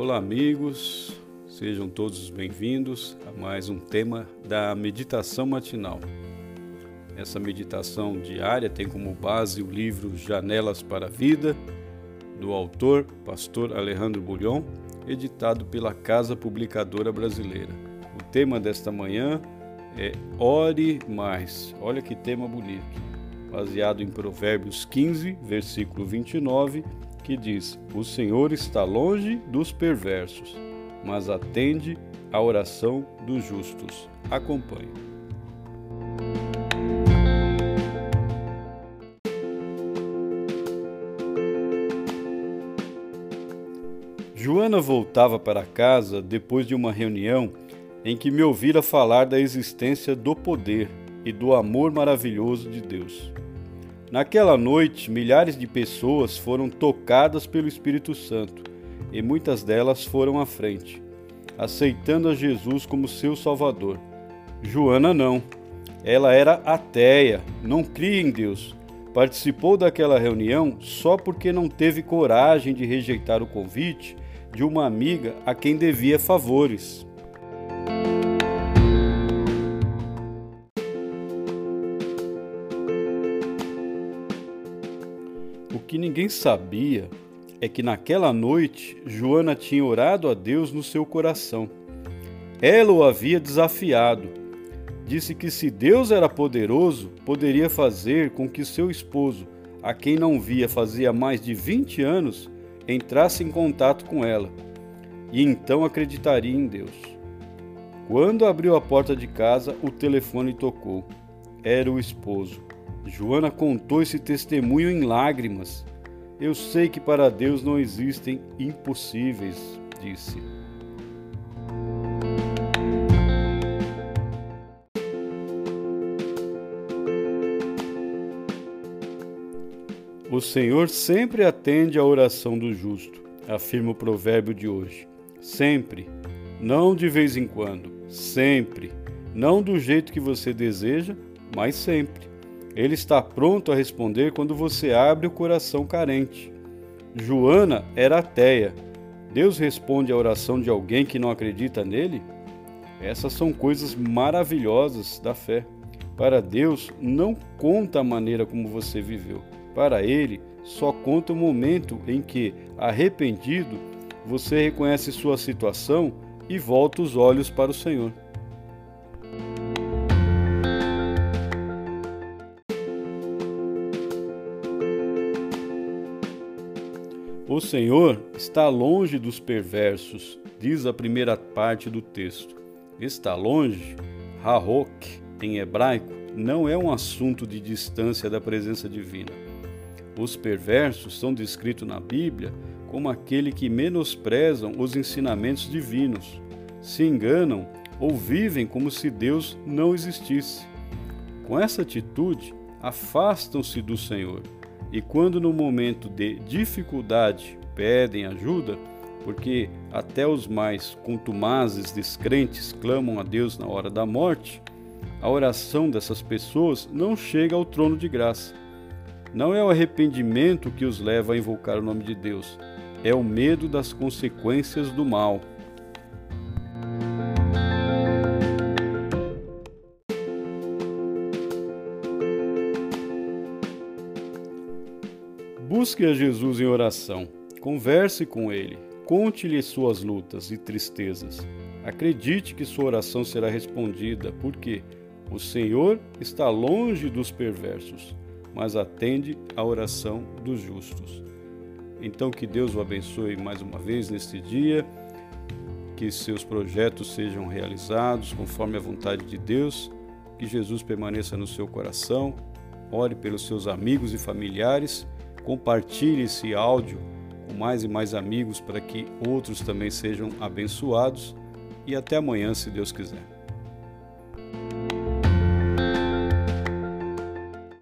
Olá, amigos, sejam todos bem-vindos a mais um tema da meditação matinal. Essa meditação diária tem como base o livro Janelas para a Vida, do autor Pastor Alejandro Bulhon, editado pela Casa Publicadora Brasileira. O tema desta manhã é Ore Mais. Olha que tema bonito. Baseado em Provérbios 15, versículo 29 que diz: O Senhor está longe dos perversos, mas atende à oração dos justos. Acompanhe. Joana voltava para casa depois de uma reunião em que me ouvira falar da existência do poder e do amor maravilhoso de Deus. Naquela noite, milhares de pessoas foram tocadas pelo Espírito Santo e muitas delas foram à frente, aceitando a Jesus como seu Salvador. Joana não. Ela era ateia, não cria em Deus. Participou daquela reunião só porque não teve coragem de rejeitar o convite de uma amiga a quem devia favores. O que ninguém sabia é que naquela noite Joana tinha orado a Deus no seu coração. Ela o havia desafiado. Disse que se Deus era poderoso, poderia fazer com que seu esposo, a quem não via fazia mais de 20 anos, entrasse em contato com ela. E então acreditaria em Deus. Quando abriu a porta de casa, o telefone tocou. Era o esposo. Joana contou esse testemunho em lágrimas. Eu sei que para Deus não existem impossíveis, disse. O Senhor sempre atende à oração do justo, afirma o provérbio de hoje. Sempre, não de vez em quando, sempre, não do jeito que você deseja, mas sempre. Ele está pronto a responder quando você abre o coração carente. Joana era ateia. Deus responde à oração de alguém que não acredita nele? Essas são coisas maravilhosas da fé. Para Deus, não conta a maneira como você viveu. Para Ele, só conta o momento em que, arrependido, você reconhece sua situação e volta os olhos para o Senhor. O Senhor está longe dos perversos, diz a primeira parte do texto. Está longe, Rahok, em hebraico, não é um assunto de distância da presença divina. Os perversos são descritos na Bíblia como aquele que menosprezam os ensinamentos divinos, se enganam ou vivem como se Deus não existisse. Com essa atitude, afastam-se do Senhor e quando no momento de dificuldade pedem ajuda, porque até os mais contumazes descrentes clamam a Deus na hora da morte, a oração dessas pessoas não chega ao trono de graça. Não é o arrependimento que os leva a invocar o nome de Deus, é o medo das consequências do mal. Busque a Jesus em oração, converse com Ele, conte-lhe suas lutas e tristezas. Acredite que sua oração será respondida, porque o Senhor está longe dos perversos, mas atende à oração dos justos. Então, que Deus o abençoe mais uma vez neste dia, que seus projetos sejam realizados conforme a vontade de Deus, que Jesus permaneça no seu coração, ore pelos seus amigos e familiares Compartilhe esse áudio com mais e mais amigos para que outros também sejam abençoados. E até amanhã, se Deus quiser.